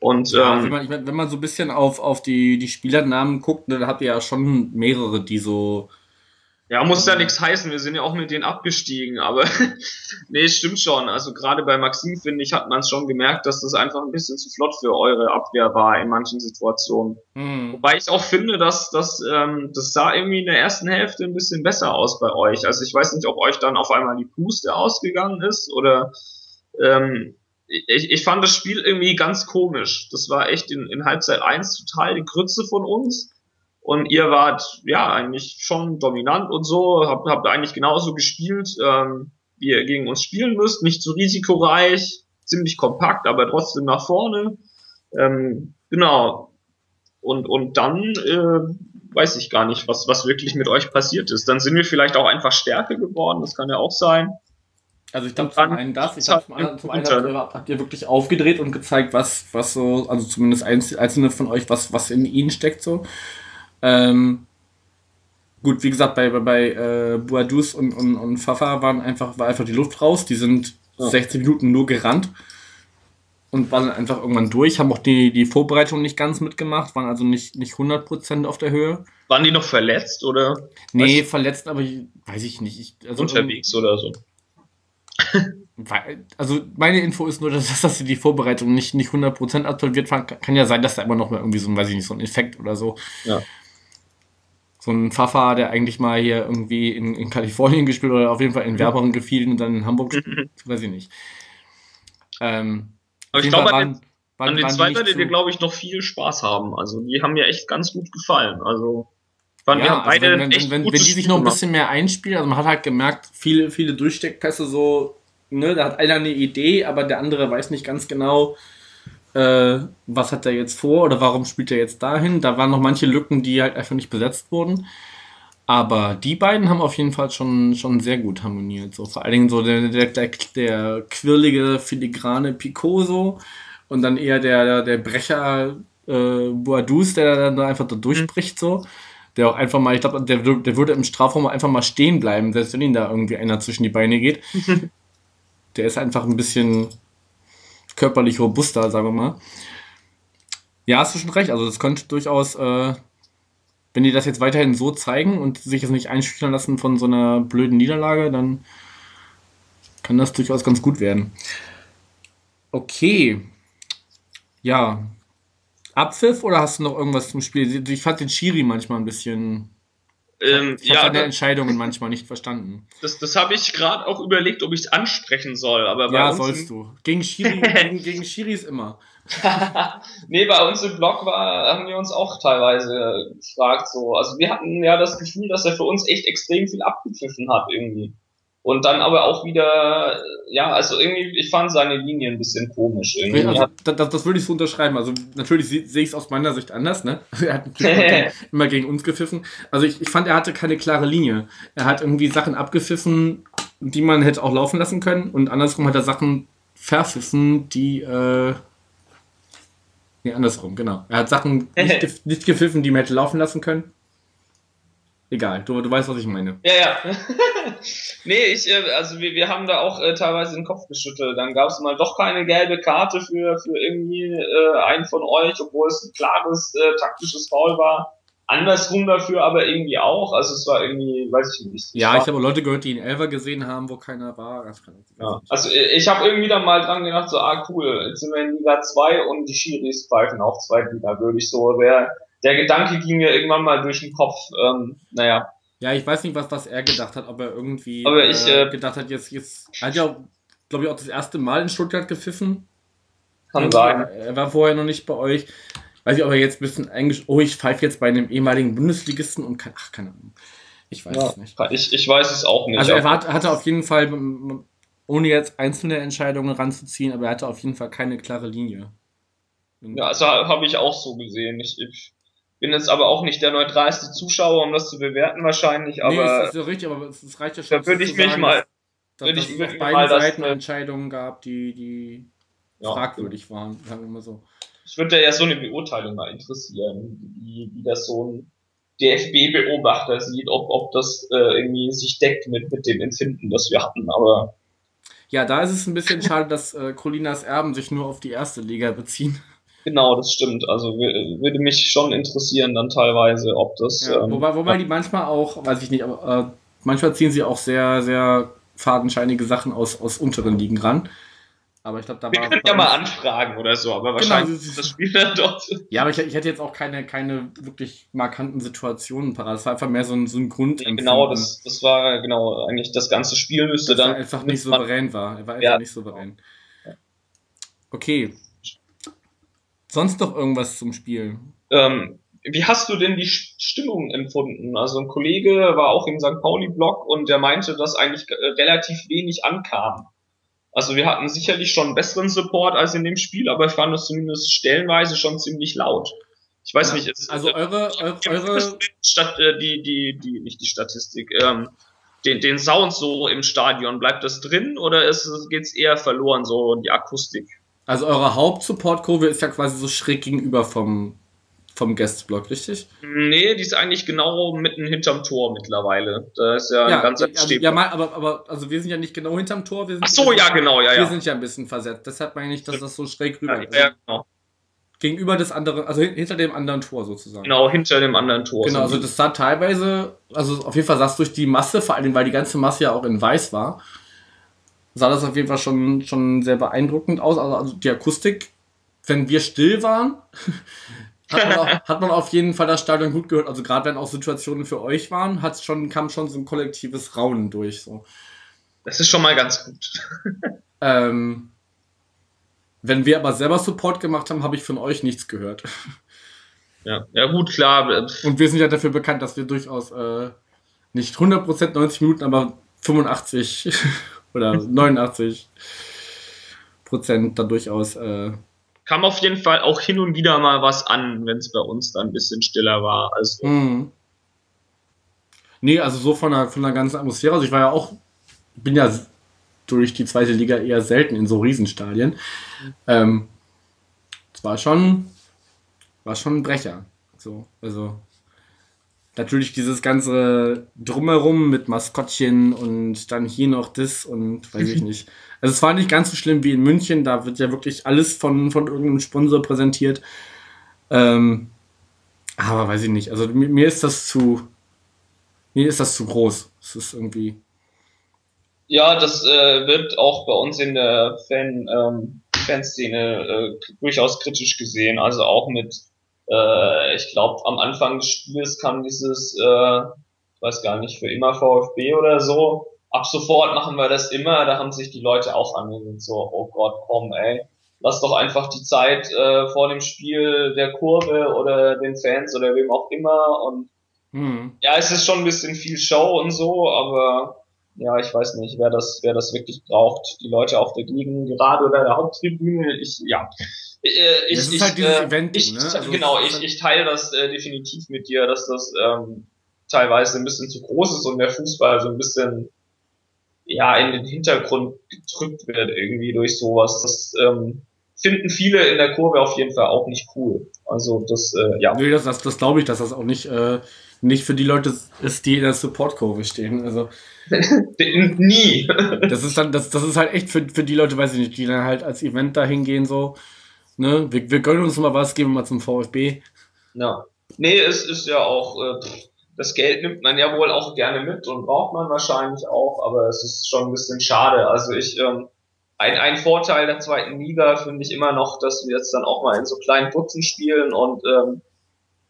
Und Ja, wenn, ähm, man, ich mein, wenn man so ein bisschen auf, auf die, die Spielernamen guckt, ne, dann habt ihr ja schon mehrere, die so. ja, muss ja nichts heißen, wir sind ja auch mit denen abgestiegen, aber nee, stimmt schon. Also gerade bei Maxim, finde ich, hat man es schon gemerkt, dass das einfach ein bisschen zu flott für eure Abwehr war in manchen Situationen. Hm, Wobei ich auch finde, dass das, ähm, das sah irgendwie in der ersten Hälfte ein bisschen besser aus bei euch. Also ich weiß nicht, ob euch dann auf einmal die Puste ausgegangen ist oder ähm, ich, ich fand das Spiel irgendwie ganz komisch. Das war echt in, in Halbzeit 1 total die Grütze von uns. Und ihr wart ja eigentlich schon dominant und so, habt, habt eigentlich genauso gespielt, ähm, wie ihr gegen uns spielen müsst. Nicht so risikoreich, ziemlich kompakt, aber trotzdem nach vorne. Ähm, genau. Und, und dann äh, weiß ich gar nicht, was, was wirklich mit euch passiert ist. Dann sind wir vielleicht auch einfach stärker geworden, das kann ja auch sein. Also ich glaube zum einen das, ich glaube zum anderen, zum einen habt ihr, habt ihr wirklich aufgedreht und gezeigt, was, was so, also zumindest einz- einzelne von euch, was, was in ihnen steckt so. Ähm, gut, wie gesagt, bei, bei, bei äh, Boadus und, und, und Fafa waren einfach, war einfach die Luft raus. Die sind Ja. 60 Minuten nur gerannt und waren einfach irgendwann durch, haben auch die, die Vorbereitung nicht ganz mitgemacht, waren also nicht, nicht 100% auf der Höhe. Waren die noch verletzt oder Nee, verletzt, aber ich, weiß ich nicht. Ich, also unterwegs oder so? Also meine Info ist nur, dass, dass sie die Vorbereitung nicht, nicht 100% absolviert waren. Kann ja sein, dass da immer noch mal irgendwie so ein, weiß ich nicht, so ein Effekt oder so. Ja. So ein Pfaffer, der eigentlich mal hier irgendwie in, in Kalifornien gespielt oder auf jeden Fall in Werberen gefiel und dann in Hamburg gespielt. weiß ich nicht. Ähm, Aber ich glaube, an waren- den, waren- an den waren die zwei werdet ihr, glaube ich, noch viel Spaß haben. Also die haben mir echt ganz gut gefallen. Also wir Ja, also beide wenn, wenn, echt wenn, wenn, die sich noch ein bisschen mehr einspielen, also man hat halt gemerkt, viele, viele Durchsteckpässe so, ne, da hat einer eine Idee, aber der andere weiß nicht ganz genau, äh, was hat er jetzt vor oder warum spielt er jetzt dahin. Da waren noch manche Lücken, die halt einfach nicht besetzt wurden. Aber die beiden haben auf jeden Fall schon, schon sehr gut harmoniert. So, vor allen Dingen so der, der, der, der quirlige, filigrane Picoso und dann eher der, der Brecher äh, Boadus, der dann da einfach da durchbricht so. Der auch einfach mal, ich glaube, der, der würde im Strafraum einfach mal stehen bleiben, selbst wenn ihm da irgendwie einer zwischen die Beine geht. der ist einfach ein bisschen körperlich robuster, sagen wir mal. Ja, hast du schon recht. Also das könnte durchaus, äh, wenn die das jetzt weiterhin so zeigen und sich jetzt nicht einschüchtern lassen von so einer blöden Niederlage, dann kann das durchaus ganz gut werden. Okay. Ja. Abpfiff oder hast du noch irgendwas zum Spiel? Ich fand den Schiri manchmal ein bisschen. Ähm, Ich habe ja, seine das, Entscheidungen manchmal nicht verstanden. das, das habe ich gerade auch überlegt, ob ich es ansprechen soll. Aber Ja, sollst du. Gegen Schiri, gegen, gegen Schiris immer. nee, bei uns im Blog war, haben wir uns auch teilweise gefragt, so. Also wir hatten ja das Gefühl, dass er für uns echt extrem viel abgepfiffen hat irgendwie. Und dann aber auch wieder, äh, ja, also irgendwie, ich fand seine Linie ein bisschen komisch irgendwie. Also, das, das würde ich so unterschreiben. Also natürlich se- sehe ich es aus meiner Sicht anders. Ne? Er hat natürlich immer gegen uns gepfiffen. Also ich, ich fand, er hatte keine klare Linie. Er hat irgendwie Sachen abgepfiffen, die man hätte auch laufen lassen können. Und andersrum hat er Sachen verpfiffen, die... Äh, nee, andersrum, genau. Er hat Sachen nicht, nicht gepfiffen, die man hätte laufen lassen können. Egal, du, du weißt, was ich meine. Ja, ja. nee, ich, äh, also wir, wir haben da auch äh, teilweise den Kopf geschüttelt. Dann gab es mal doch keine gelbe Karte für, für irgendwie äh, einen von euch, obwohl es ein klares äh, taktisches Foul war. Andersrum dafür aber irgendwie auch. Also es war irgendwie, weiß ich nicht. Ja, ich habe Leute gehört, die ihn Elfer gesehen haben, wo keiner war. Ich ja. Also ich habe irgendwie dann mal dran gedacht, so, ah cool, jetzt sind wir in Liga 2 und die Schiris pfeifen auch zweitliga-würdig. So, der, der Gedanke ging mir irgendwann mal durch den Kopf. Ähm, naja, Ja, ich weiß nicht, was, was er gedacht hat, ob er irgendwie Aber ich, äh, gedacht hat, jetzt, jetzt er hat ja, glaube ich, auch das erste Mal in Stuttgart gepfiffen. kann Irgendwie, sein. Er war vorher noch nicht bei euch. Weiß ich, ob er jetzt ein bisschen eingesch... Oh, ich pfeife jetzt bei einem ehemaligen Bundesligisten und kann... Ach, keine Ahnung. Ich weiß Ja, es nicht. ich, ich weiß es auch nicht. Also er war, hatte auf jeden Fall, ohne jetzt einzelne Entscheidungen ranzuziehen, aber er hatte auf jeden Fall keine klare Linie. Ja, also habe ich auch so gesehen. Ich, ich Bin jetzt aber auch nicht der neutralste Zuschauer, um das zu bewerten wahrscheinlich, aber. Nee, ist, ist richtig, aber es, reicht ja schon. Da würde ich mich mal. Dass, würde ich, dass es auf beiden Seiten Entscheidungen gab, die, die ja. fragwürdig waren, sagen wir mal so. Ich würde ja so eine Beurteilung mal interessieren, wie, wie das so ein DFB-Beobachter sieht, ob, ob das äh, irgendwie sich deckt mit, mit dem Empfinden, das wir hatten, aber. Ja, da ist es ein bisschen schade, dass äh, Colinas Erben sich nur auf die erste Liga beziehen. Genau, das stimmt. Also würde mich schon interessieren dann teilweise, ob das. Ja, ähm, wobei, wobei die manchmal auch, weiß ich nicht, aber äh, manchmal ziehen sie auch sehr, sehr fadenscheinige Sachen aus, aus unteren Ligen ran. Aber ich glaube, da Wir war. Können ja mal anfragen oder so, aber genau, wahrscheinlich genau, ist das Spiel dann dort. Ja, aber ich, ich hätte jetzt auch keine, keine wirklich markanten Situationen parat. Es war einfach mehr so ein, so ein Grund. Genau, das, das war genau eigentlich das ganze Spiel müsste Dass dann. Er einfach nicht souverän war. Er war einfach ja. nicht souverän. Okay. Sonst noch irgendwas zum Spiel? Ähm, wie hast du denn die Stimmung empfunden? Also ein Kollege war auch im St. Pauli-Blog und der meinte, dass eigentlich äh, relativ wenig ankam. Also wir hatten sicherlich schon besseren Support als in dem Spiel, aber ich fand es zumindest stellenweise schon ziemlich laut. Ich weiß ja, nicht, ist, also eure, eure, eure Statt, äh, die, die, die, nicht die Statistik, ähm, den, den Sound so im Stadion, bleibt das drin oder ist, geht's eher verloren, so die Akustik? Also eure Hauptsupport-Kurve ist ja quasi so schräg gegenüber vom, vom Guest-Block, richtig? Nee, die ist eigentlich genau mitten hinterm Tor mittlerweile. Da ist ja, ja ein ganzer also, Ja, mal, aber, aber also wir sind ja nicht genau hinterm Tor. Wir sind, Ach so, ja, genau, ja, wir ja. sind ja ein bisschen versetzt. Deshalb meine ich, dass das so schräg rüber ja, ist. Ja, genau. Gegenüber des anderen, also hinter dem anderen Tor sozusagen. Genau, hinter dem anderen Tor. Genau, also das sah teilweise, also auf jeden Fall sah es durch die Masse, vor allem weil die ganze Masse ja auch in weiß war, sah das auf jeden Fall schon, schon sehr beeindruckend aus. Also, also die Akustik, wenn wir still waren, hat man, auch, hat man auf jeden Fall das Stadion gut gehört. Also gerade wenn auch Situationen für euch waren, hat's schon, kam schon so ein kollektives Raunen durch. So. Das ist schon mal ganz gut. ähm, wenn wir aber selber Support gemacht haben, habe ich von euch nichts gehört. Ja, ja gut, klar. Und wir sind ja dafür bekannt, dass wir durchaus äh, nicht 100% 90 Minuten, aber 85 oder 89 Prozent da durchaus äh, kam auf jeden Fall auch hin und wieder mal was an, wenn es bei uns dann ein bisschen stiller war. Also. Mhm. Nee, also so von der, von der ganzen Atmosphäre. Also ich war ja auch, bin ja durch die zweite Liga eher selten in so Riesenstadien. Ähm, es war schon, war schon ein Brecher. So, also natürlich dieses ganze Drumherum mit Maskottchen und dann hier noch das und weiß ich nicht. Also es war nicht ganz so schlimm wie in München, da wird ja wirklich alles von, von irgendeinem Sponsor präsentiert. Ähm, aber weiß ich nicht. Also mir, mir ist das zu, mir ist das zu groß. Es ist irgendwie. Ja, das äh, wird auch bei uns in der Fan, ähm, Fanszene äh, durchaus kritisch gesehen. Also auch mit äh, ich glaube, am Anfang des Spiels kam dieses, äh, ich weiß gar nicht, für immer VfB oder so. Ab sofort machen wir das immer. Da haben sich die Leute auch angesehen, so, oh Gott, komm, ey. Lass doch einfach die Zeit äh, vor dem Spiel der Kurve oder den Fans oder wem auch immer. Und hm. ja, es ist schon ein bisschen viel Show und so, aber ja, ich weiß nicht, wer das, wer das wirklich braucht. Die Leute auf der Gegend, gerade oder der Haupttribüne, ich, ja. Äh, ich, das ist ich, halt dieses äh, Event, ich, ne? Also genau, ich, halt ich teile das äh, definitiv mit dir, dass das ähm, teilweise ein bisschen zu groß ist und der Fußball so ein bisschen ja in den Hintergrund gedrückt wird irgendwie durch sowas. Das ähm, finden viele in der Kurve auf jeden Fall auch nicht cool. Also das, äh, ja. Nee, das, das, das glaube ich, dass das auch nicht, äh, nicht für die Leute ist, die in der Support-Kurve stehen. Also nie. das ist dann, das, das ist halt echt für, für die Leute, weiß ich nicht, die dann halt als Event dahin gehen so Ne? Wir, wir gönnen uns mal was, gehen wir mal zum VfB. Ja. Nee, es ist ja auch, äh, das Geld nimmt man ja wohl auch gerne mit und braucht man wahrscheinlich auch, aber es ist schon ein bisschen schade. Also ich, ähm, ein, ein Vorteil der zweiten Liga finde ich immer noch, dass wir jetzt dann auch mal in so kleinen Putzen spielen und ähm,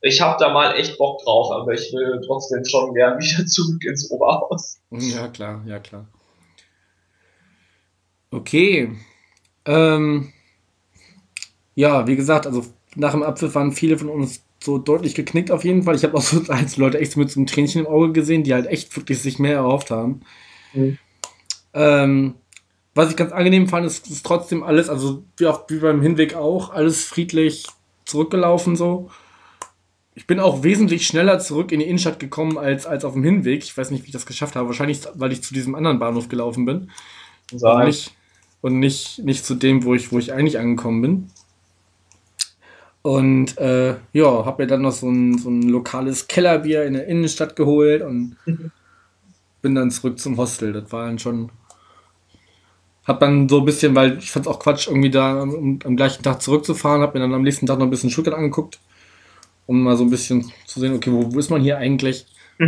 ich habe da mal echt Bock drauf, aber ich will trotzdem schon gern wieder zurück ins Oberhaus. Ja, klar, ja, klar. Okay. Ähm, ja, wie gesagt, also nach dem Apfel waren viele von uns so deutlich geknickt auf jeden Fall. Ich habe auch so einzelne Leute echt mit so einem Tränchen im Auge gesehen, die halt echt wirklich sich mehr erhofft haben. Mhm. Ähm, was ich ganz angenehm fand, ist, ist trotzdem alles, also wie, auch, wie beim Hinweg auch, alles friedlich zurückgelaufen so. Ich bin auch wesentlich schneller zurück in die Innenstadt gekommen als, als auf dem Hinweg. Ich weiß nicht, wie ich das geschafft habe. Wahrscheinlich, weil ich zu diesem anderen Bahnhof gelaufen bin. Und nicht, und nicht, nicht zu dem, wo ich, wo ich eigentlich angekommen bin. Und äh, ja, habe mir dann noch so ein, so ein lokales Kellerbier in der Innenstadt geholt und bin dann zurück zum Hostel. Das war dann schon. Hab dann so ein bisschen, weil ich fand es auch Quatsch, irgendwie da am, am, gleichen Tag zurückzufahren, hab mir dann am nächsten Tag noch ein bisschen Stuttgart angeguckt, um mal so ein bisschen zu sehen, okay, wo, ist man hier eigentlich?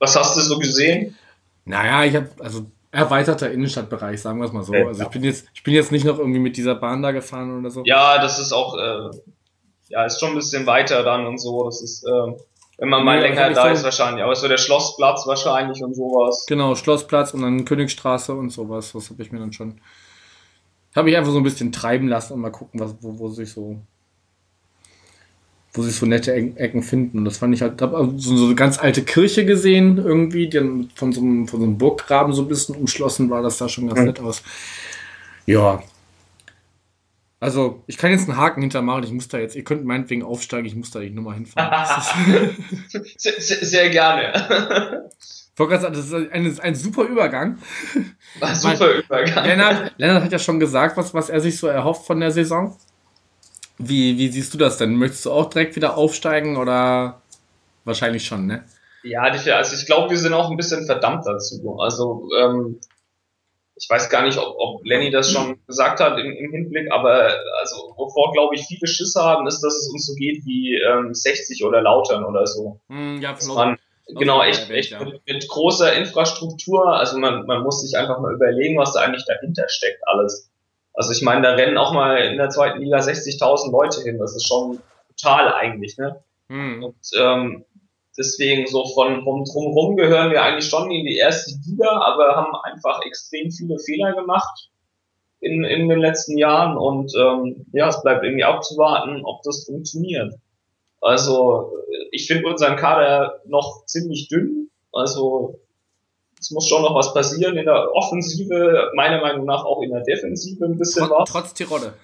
Was hast du so gesehen? Naja, ich habe, also erweiterter Innenstadtbereich, sagen wir es mal so. Also ich bin jetzt, ich bin jetzt nicht noch irgendwie mit dieser Bahn da gefahren oder so. Ja, das ist auch, äh, ja, ist schon ein bisschen weiter dann und so. Das ist, äh, wenn man mal ja, länger da so ist wahrscheinlich. Aber es so der Schlossplatz wahrscheinlich und sowas. Genau, Schlossplatz und dann Königstraße und sowas. Das habe ich mir dann schon. Habe ich einfach so ein bisschen treiben lassen und mal gucken, was, wo, wo sich so wo sich so nette Ecken finden. Und das fand ich halt, hab so, so eine ganz alte Kirche gesehen, irgendwie, die von so, einem, von so einem Burggraben so ein bisschen umschlossen war, das sah schon ganz mhm. nett aus. Ja. Also, ich kann jetzt einen Haken hintermachen, ich muss da jetzt, ihr könnt meinetwegen aufsteigen, ich muss da nicht nochmal hinfahren. sehr, sehr, gerne. Das ist ein, ein super Übergang. Ein super Übergang. Lennart, Lennart hat ja schon gesagt, was, was er sich so erhofft von der Saison. Wie, wie siehst du das denn? Möchtest du auch direkt wieder aufsteigen oder wahrscheinlich schon, ne? Ja, also ich glaube, wir sind auch ein bisschen verdammt dazu. Also ähm, ich weiß gar nicht, ob, ob Lenny das schon gesagt hat im, im Hinblick, aber also wovor glaube ich viele Schüsse haben, ist, dass es uns so geht wie ähm, 60 oder Lautern oder so. Mm, ja, dass man, genau, echt, echt ja. mit, mit, großer Infrastruktur, also man, man muss sich einfach mal überlegen, was da eigentlich dahinter steckt alles. Also ich meine, da rennen auch mal in der zweiten Liga 60.000 Leute hin. Das ist schon total eigentlich, ne? Hm. Und ähm, deswegen so von vom drumherum gehören wir eigentlich schon in die erste Liga, aber haben einfach extrem viele Fehler gemacht in, in den letzten Jahren und ähm, ja, es bleibt irgendwie abzuwarten, ob das funktioniert. Also ich finde unseren Kader noch ziemlich dünn. Also es muss schon noch was passieren in der Offensive, meiner Meinung nach auch in der Defensive ein bisschen was. Trotz Tirode.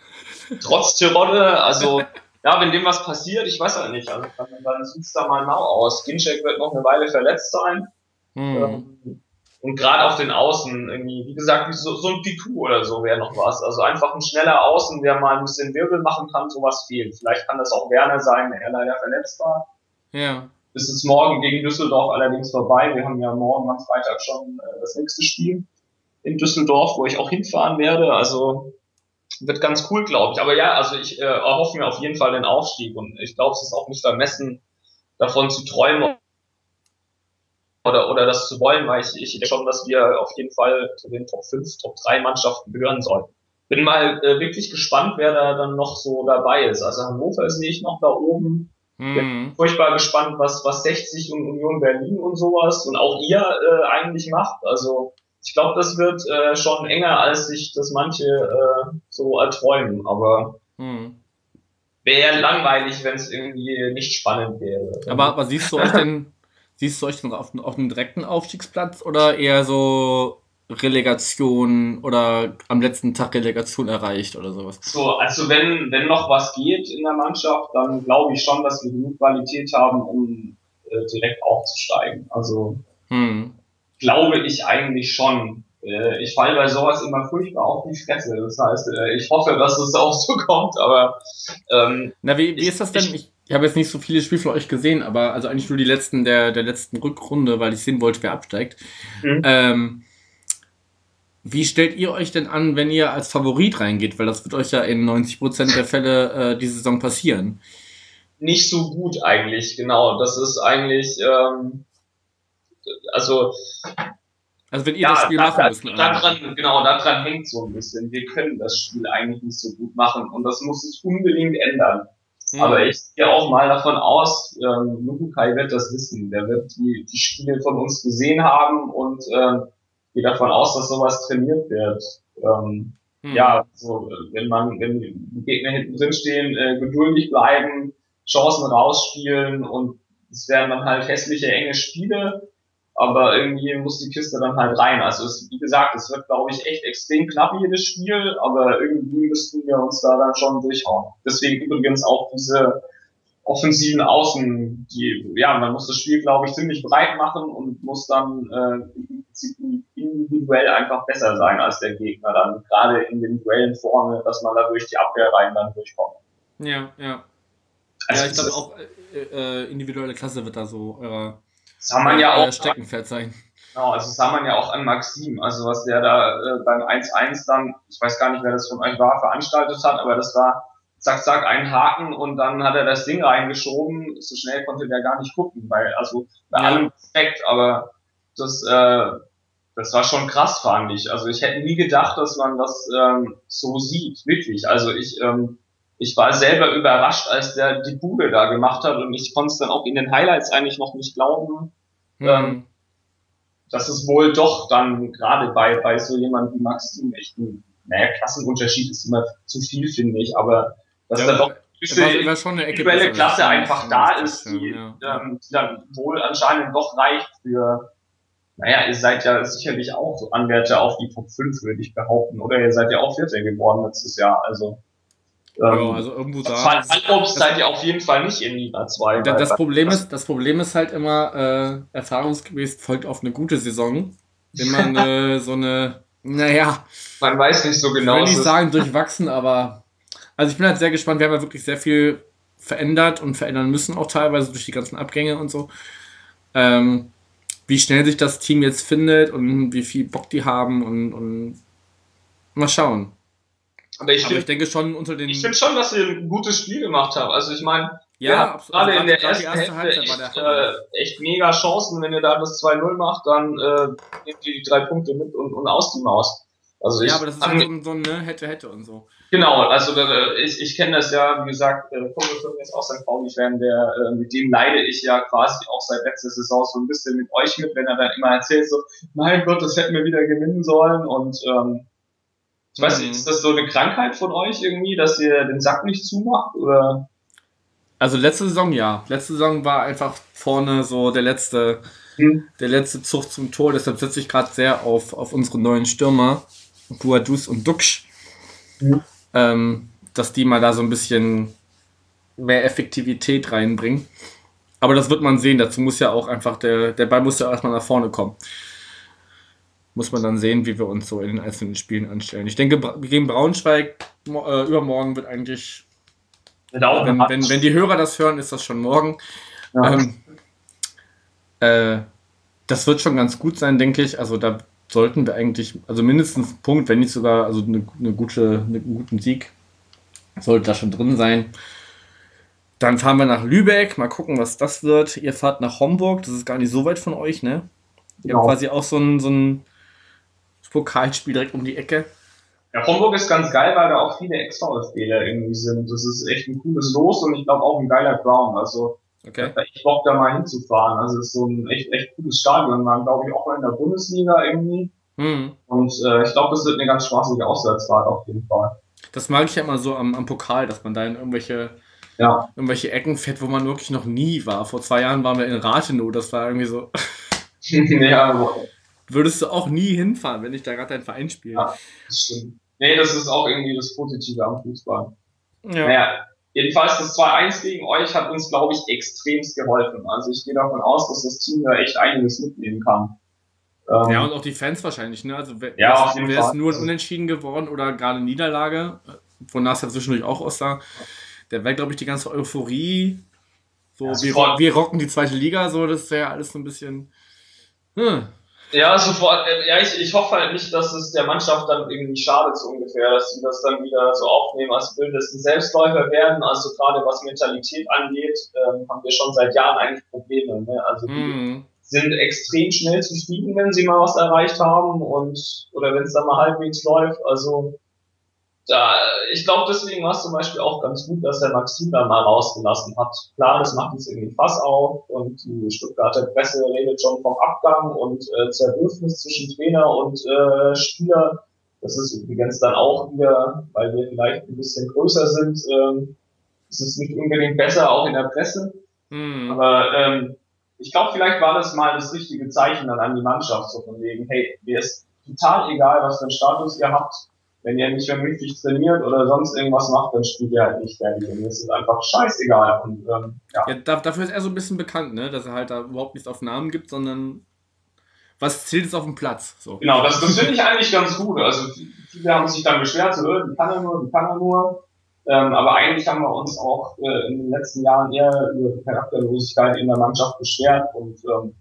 Trotz Tirode, also ja, wenn dem was passiert, ich weiß halt nicht, also dann, sieht es da mal mau aus. Ginchek wird noch eine Weile verletzt sein. Hm. Und gerade auf den Außen, irgendwie, wie gesagt, so, so ein Piku oder so wäre noch was. Also einfach ein schneller Außen, der mal ein bisschen Wirbel machen kann, sowas fehlt. Vielleicht kann das auch Werner sein, der leider verletzt war. Ja ist es morgen gegen Düsseldorf allerdings vorbei. Wir haben ja morgen am Freitag schon äh, das nächste Spiel in Düsseldorf, wo ich auch hinfahren werde. Also wird ganz cool, glaube ich. Aber ja, also ich äh, erhoffe mir auf jeden Fall den Aufstieg und ich glaube, es ist auch nicht vermessen, davon zu träumen oder, oder das zu wollen, weil ich, ich denke schon, dass wir auf jeden Fall zu den Top 5, Top 3 Mannschaften gehören sollten. Bin mal äh, wirklich gespannt, wer da dann noch so dabei ist. Also Hannover sehe ich noch da oben. Mhm. furchtbar gespannt, was, was 60 und Union Berlin und sowas und auch ihr äh, eigentlich macht. Also ich glaube, das wird äh, schon enger, als sich das manche äh, so erträumen. Aber mhm. wäre langweilig, wenn es irgendwie nicht spannend wäre. Aber, aber siehst du euch denn, siehst du euch denn auf, auf einem direkten Aufstiegsplatz oder eher so Relegation oder am letzten Tag Relegation erreicht oder sowas. So, also wenn, wenn noch was geht in der Mannschaft, dann glaube ich schon, dass wir genug Qualität haben, um äh, direkt aufzusteigen. Also hm. glaube ich eigentlich schon. Äh, ich falle bei sowas immer furchtbar auf die Fresse. Das heißt, äh, ich hoffe, dass es auch so kommt, aber ähm, Na, wie, wie ist das denn? Ich, ich habe jetzt nicht so viele Spiele von euch gesehen, aber also eigentlich nur die letzten der, der letzten Rückrunde, weil ich sehen wollte, wer absteigt. Mhm. Ähm, wie stellt ihr euch denn an, wenn ihr als Favorit reingeht? Weil das wird euch ja in 90% der Fälle äh, diese Saison passieren. Nicht so gut eigentlich, genau. Das ist eigentlich, ähm, also. Also wenn ihr ja, das Spiel machen müsst. Daran, genau, daran hängt so ein bisschen. Wir können das Spiel eigentlich nicht so gut machen und das muss sich unbedingt ändern. Mhm. Aber ich gehe auch mal davon aus, ähm, Lukai wird das wissen. Der wird die, die Spiele von uns gesehen haben und äh, gehe davon aus, dass sowas trainiert wird. Ähm, hm. Ja, so, wenn man, wenn die Gegner hinten drin stehen, äh, geduldig bleiben, Chancen rausspielen und es werden dann halt hässliche, enge Spiele, aber irgendwie muss die Kiste dann halt rein. Also es, wie gesagt, es wird, glaube ich, echt extrem knapp jedes Spiel, aber irgendwie müssten wir uns da dann schon durchhauen. Deswegen übrigens auch diese offensiven Außen, die, ja, man muss das Spiel, glaube ich, ziemlich breit machen und muss dann äh, individuell einfach besser sein als der Gegner, dann gerade in den Duellen vorne, dass man da durch die Abwehrreihen dann durchkommt. Ja, ja. Also ja, ich glaube auch äh, äh, individuelle Klasse wird da so euer man ja auch Steckenpferd sein. Genau, also das sah man ja auch an Maxim, also was der da äh, beim 1-1 dann, ich weiß gar nicht, wer das von euch war, veranstaltet hat, aber das war zack, zack, ein Haken und dann hat er das Ding reingeschoben. So schnell konnte der gar nicht gucken, weil, also bei ja. allem Respekt, aber das, äh, das war schon krass, fand ich. Also ich hätte nie gedacht, dass man das ähm, so sieht, wirklich. Also ich, ähm, ich war selber überrascht, als der die Bude da gemacht hat und ich konnte es dann auch in den Highlights eigentlich noch nicht glauben, mhm. ähm, dass es wohl doch dann gerade bei, bei so jemandem wie Maxim echt ein, naja, Klassenunterschied ist immer zu viel, finde ich, aber dass ja, da doch diese individuelle Klasse einfach da ist, die, ja. ähm, die dann wohl anscheinend doch reicht für, naja, ihr seid ja sicherlich auch Anwärter auf die Top 5, würde ich behaupten, oder ihr seid ja auch Vierter geworden letztes Jahr, also ähm, ja, also irgendwo da. Fallobst seid ihr auf jeden Fall nicht in Liga 2. Das, das Problem ist, das Problem ist halt immer, äh, erfahrungsgemäß folgt auf eine gute Saison, wenn man äh, so eine, naja. Man weiß nicht so genau. Ich will nicht sagen durchwachsen, aber also ich bin halt sehr gespannt. Wir haben ja wirklich sehr viel verändert und verändern müssen auch teilweise durch die ganzen Abgänge und so. Ähm, wie schnell sich das Team jetzt findet und wie viel Bock die haben und, und mal schauen. Aber ich, Aber find, ich denke schon unter den. Ich finde schon, dass ihr ein gutes Spiel gemacht habt. Also ich meine, ja, gerade in der ersten erste Hälfte echt, äh, echt mega Chancen. Wenn ihr da das 2-0 macht, dann äh, nehmt ihr die drei Punkte mit und, und aus die Maus. Also ja, aber das ist halt so, so ne, hätte, hätte und so. Genau, also äh, ich, ich kenne das ja, wie gesagt, Kumpel von mir ist auch sein Pauli-Fan, der, mit dem leide ich ja quasi auch seit letzter Saison so ein bisschen mit euch mit, wenn er dann immer erzählt so, mein Gott, das hätten wir wieder gewinnen sollen und ähm, ich weiß nicht, mhm. ist das so eine Krankheit von euch irgendwie, dass ihr den Sack nicht zumacht oder? Also letzte Saison ja. Letzte Saison war einfach vorne so der letzte, hm. der letzte Zug zum Tor. Deshalb setze ich gerade sehr auf, auf unsere neuen Stürmer, Buadus und Duxch. Hm ähm, dass die mal da so ein bisschen mehr Effektivität reinbringen. Aber das wird man sehen. Dazu muss ja auch einfach der, der Ball muss ja erstmal nach vorne kommen. Muss man dann sehen, wie wir uns so in den einzelnen Spielen anstellen. Ich denke, gegen Braunschweig äh, übermorgen wird eigentlich. Wenn, wenn, wenn, die Hörer das hören, ist das schon morgen. Ja. Ähm, äh, das wird schon ganz gut sein, denke ich. Also da sollten wir eigentlich, also mindestens einen Punkt, wenn nicht sogar also eine, eine gute, einen guten Sieg, sollte da schon drin sein. Dann fahren wir nach Lübeck, mal gucken, was das wird. Ihr fahrt nach Homburg, das ist gar nicht so weit von euch, ne? Ihr genau. habt quasi auch so ein, so ein Pokalspiel direkt um die Ecke. Ja, Homburg ist ganz geil, weil da auch viele Ex-VfBler irgendwie sind. Das ist echt ein cooles Los und ich glaube auch ein geiler Ground. Also Okay. Ich Bock, da mal hinzufahren. Also es ist so ein echt, echt cooles Stadion. Man glaube ich auch mal in der Bundesliga irgendwie. Mhm. Und äh, ich glaube, das wird eine ganz spaßige Auswärtsfahrt auf jeden Fall. Das mag ich ja immer so am, am Pokal, dass man da in irgendwelche, ja. irgendwelche Ecken fährt, wo man wirklich noch nie war. Vor zwei Jahren waren wir in Rathenow, das war irgendwie so. ja, Würdest du auch nie hinfahren, wenn ich da gerade dein Verein spiele? Ja, das stimmt. Nee, das ist auch irgendwie das Positive am Fußball. Ja. Naja, Jedenfalls das 2-1 gegen euch hat uns, glaube ich, extremst geholfen. Also ich gehe davon aus, dass das Team da echt einiges mitnehmen kann. Ähm, ja, und auch die Fans wahrscheinlich, ne? Also wäre ja, es nur ein Unentschieden geworden oder gerade Niederlage, wonach es ja zwischendurch auch aussah, der wäre, glaube ich, die ganze Euphorie, so ja, wir, wir rocken die zweite Liga, so, das wäre alles so ein bisschen. Hm. Ja, sofort. Äh, ja, ich, ich hoffe halt nicht, dass es der Mannschaft dann irgendwie schadet, so ungefähr, dass sie das dann wieder so aufnehmen als Bild, dass Selbstläufer werden. Also gerade was Mentalität angeht, ähm, haben wir schon seit Jahren eigentlich Probleme. Ne? Also die mhm. sind extrem schnell zufrieden, wenn sie mal was erreicht haben und oder wenn es dann mal halbwegs läuft. Also da, ich glaube, deswegen war es zum Beispiel auch ganz gut, dass der Maxim da mal rausgelassen hat. Klar, das macht jetzt irgendwie Fass auf und die Stuttgarter Presse redet schon vom Abgang und äh, Zerwürfnis zwischen Trainer und äh, Spieler. Das ist übrigens dann auch wieder, weil wir vielleicht ein bisschen größer sind, ähm, ist es nicht unbedingt besser, auch in der Presse. Mhm. Aber ähm, ich glaube, vielleicht war das mal das richtige Zeichen dann an die Mannschaft, so von wegen, hey, mir ist total egal, was für einen Status ihr habt, wenn ihr nicht vernünftig trainiert oder sonst irgendwas macht, dann spielt ihr halt nicht fertig. Und das ist einfach scheißegal. Und, ähm, ja. ja, dafür ist er so ein bisschen bekannt, ne? dass er halt da überhaupt nichts auf Namen gibt, sondern was zählt es auf dem Platz. So. Genau, das, das finde ich eigentlich ganz gut. Also viele haben sich dann beschwert, so, die kann er nur, die kann er nur. Ähm, aber eigentlich haben wir uns auch äh, in den letzten Jahren eher über die Charakterlosigkeit in der Mannschaft beschwert und ähm,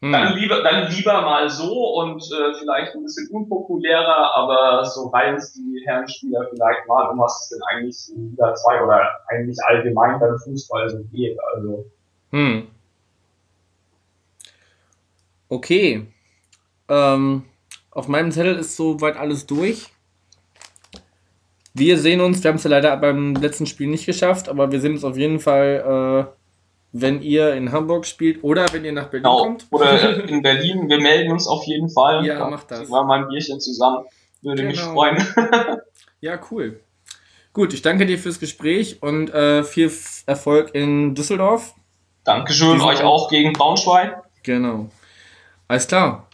hm. dann lieber dann lieber mal so und äh, vielleicht ein bisschen unpopulärer, aber so reihen's die Herrenspieler vielleicht mal, um was es denn eigentlich in Liga 2 oder eigentlich allgemein beim Fußball so geht. Also hm. Okay. Ähm, auf meinem Zettel ist soweit alles durch. Wir sehen uns, wir haben es ja leider beim letzten Spiel nicht geschafft, aber wir sehen uns auf jeden Fall, äh, wenn ihr in Hamburg spielt oder wenn ihr nach Berlin genau. kommt. Oder in Berlin, wir melden uns auf jeden Fall. Ja, da macht das. Wir mal ein Bierchen zusammen. Würde genau. mich freuen. ja, cool. Gut, ich danke dir fürs Gespräch und äh, viel Erfolg in Düsseldorf. Dankeschön, euch auch gegen Braunschweig. Genau. Alles klar.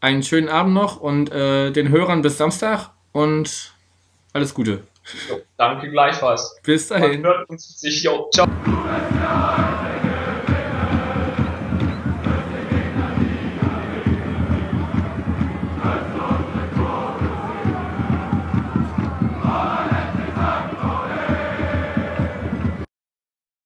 Einen schönen Abend noch und äh, den Hörern bis Samstag und alles Gute. Danke gleichfalls. Bis dahin. Man hört uns sich. Jo, ciao.